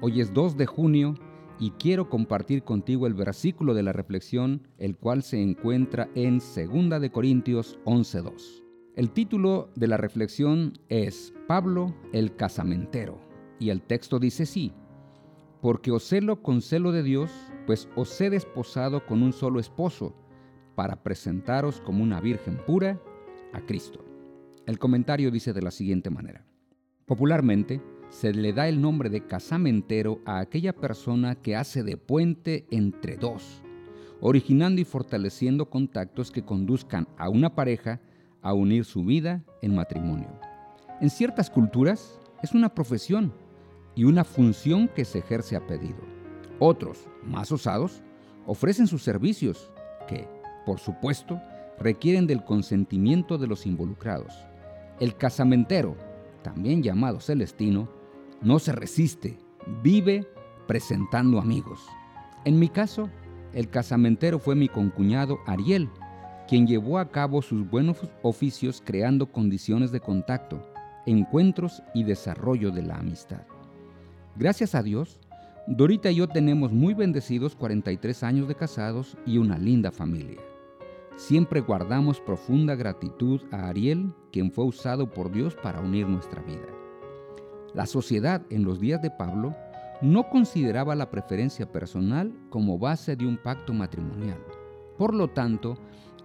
Hoy es 2 de junio y quiero compartir contigo el versículo de la reflexión, el cual se encuentra en 2 de Corintios 11:2. El título de la reflexión es Pablo el casamentero y el texto dice así: Porque os celo con celo de Dios, pues os he desposado con un solo esposo, para presentaros como una virgen pura a Cristo. El comentario dice de la siguiente manera: Popularmente, se le da el nombre de casamentero a aquella persona que hace de puente entre dos, originando y fortaleciendo contactos que conduzcan a una pareja a unir su vida en matrimonio. En ciertas culturas es una profesión y una función que se ejerce a pedido. Otros, más osados, ofrecen sus servicios que, por supuesto, requieren del consentimiento de los involucrados. El casamentero, también llamado celestino, no se resiste, vive presentando amigos. En mi caso, el casamentero fue mi concuñado Ariel, quien llevó a cabo sus buenos oficios creando condiciones de contacto, encuentros y desarrollo de la amistad. Gracias a Dios, Dorita y yo tenemos muy bendecidos 43 años de casados y una linda familia. Siempre guardamos profunda gratitud a Ariel, quien fue usado por Dios para unir nuestra vida. La sociedad en los días de Pablo no consideraba la preferencia personal como base de un pacto matrimonial. Por lo tanto,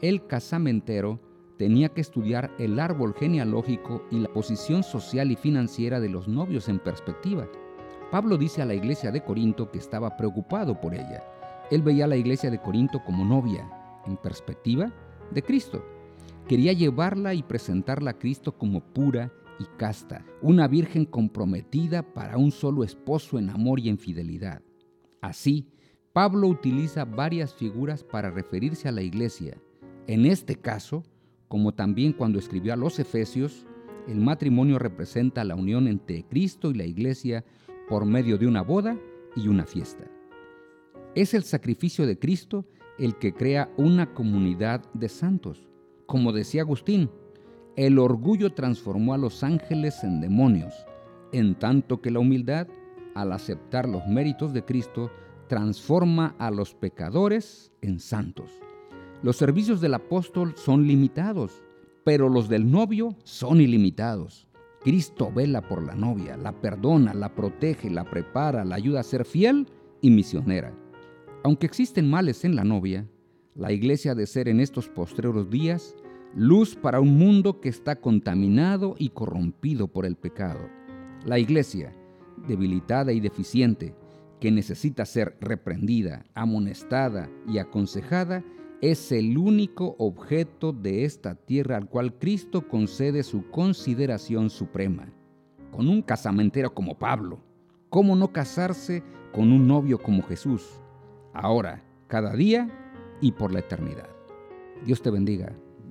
el casamentero tenía que estudiar el árbol genealógico y la posición social y financiera de los novios en perspectiva. Pablo dice a la iglesia de Corinto que estaba preocupado por ella. Él veía a la iglesia de Corinto como novia, en perspectiva de Cristo. Quería llevarla y presentarla a Cristo como pura y casta, una virgen comprometida para un solo esposo en amor y en fidelidad. Así, Pablo utiliza varias figuras para referirse a la iglesia. En este caso, como también cuando escribió a los Efesios, el matrimonio representa la unión entre Cristo y la iglesia por medio de una boda y una fiesta. Es el sacrificio de Cristo el que crea una comunidad de santos. Como decía Agustín, el orgullo transformó a los ángeles en demonios, en tanto que la humildad, al aceptar los méritos de Cristo, transforma a los pecadores en santos. Los servicios del apóstol son limitados, pero los del novio son ilimitados. Cristo vela por la novia, la perdona, la protege, la prepara, la ayuda a ser fiel y misionera. Aunque existen males en la novia, la iglesia ha de ser en estos postreros días luz para un mundo que está contaminado y corrompido por el pecado. La iglesia, debilitada y deficiente, que necesita ser reprendida, amonestada y aconsejada, es el único objeto de esta tierra al cual Cristo concede su consideración suprema. Con un casamentero como Pablo, ¿cómo no casarse con un novio como Jesús? Ahora, cada día y por la eternidad. Dios te bendiga.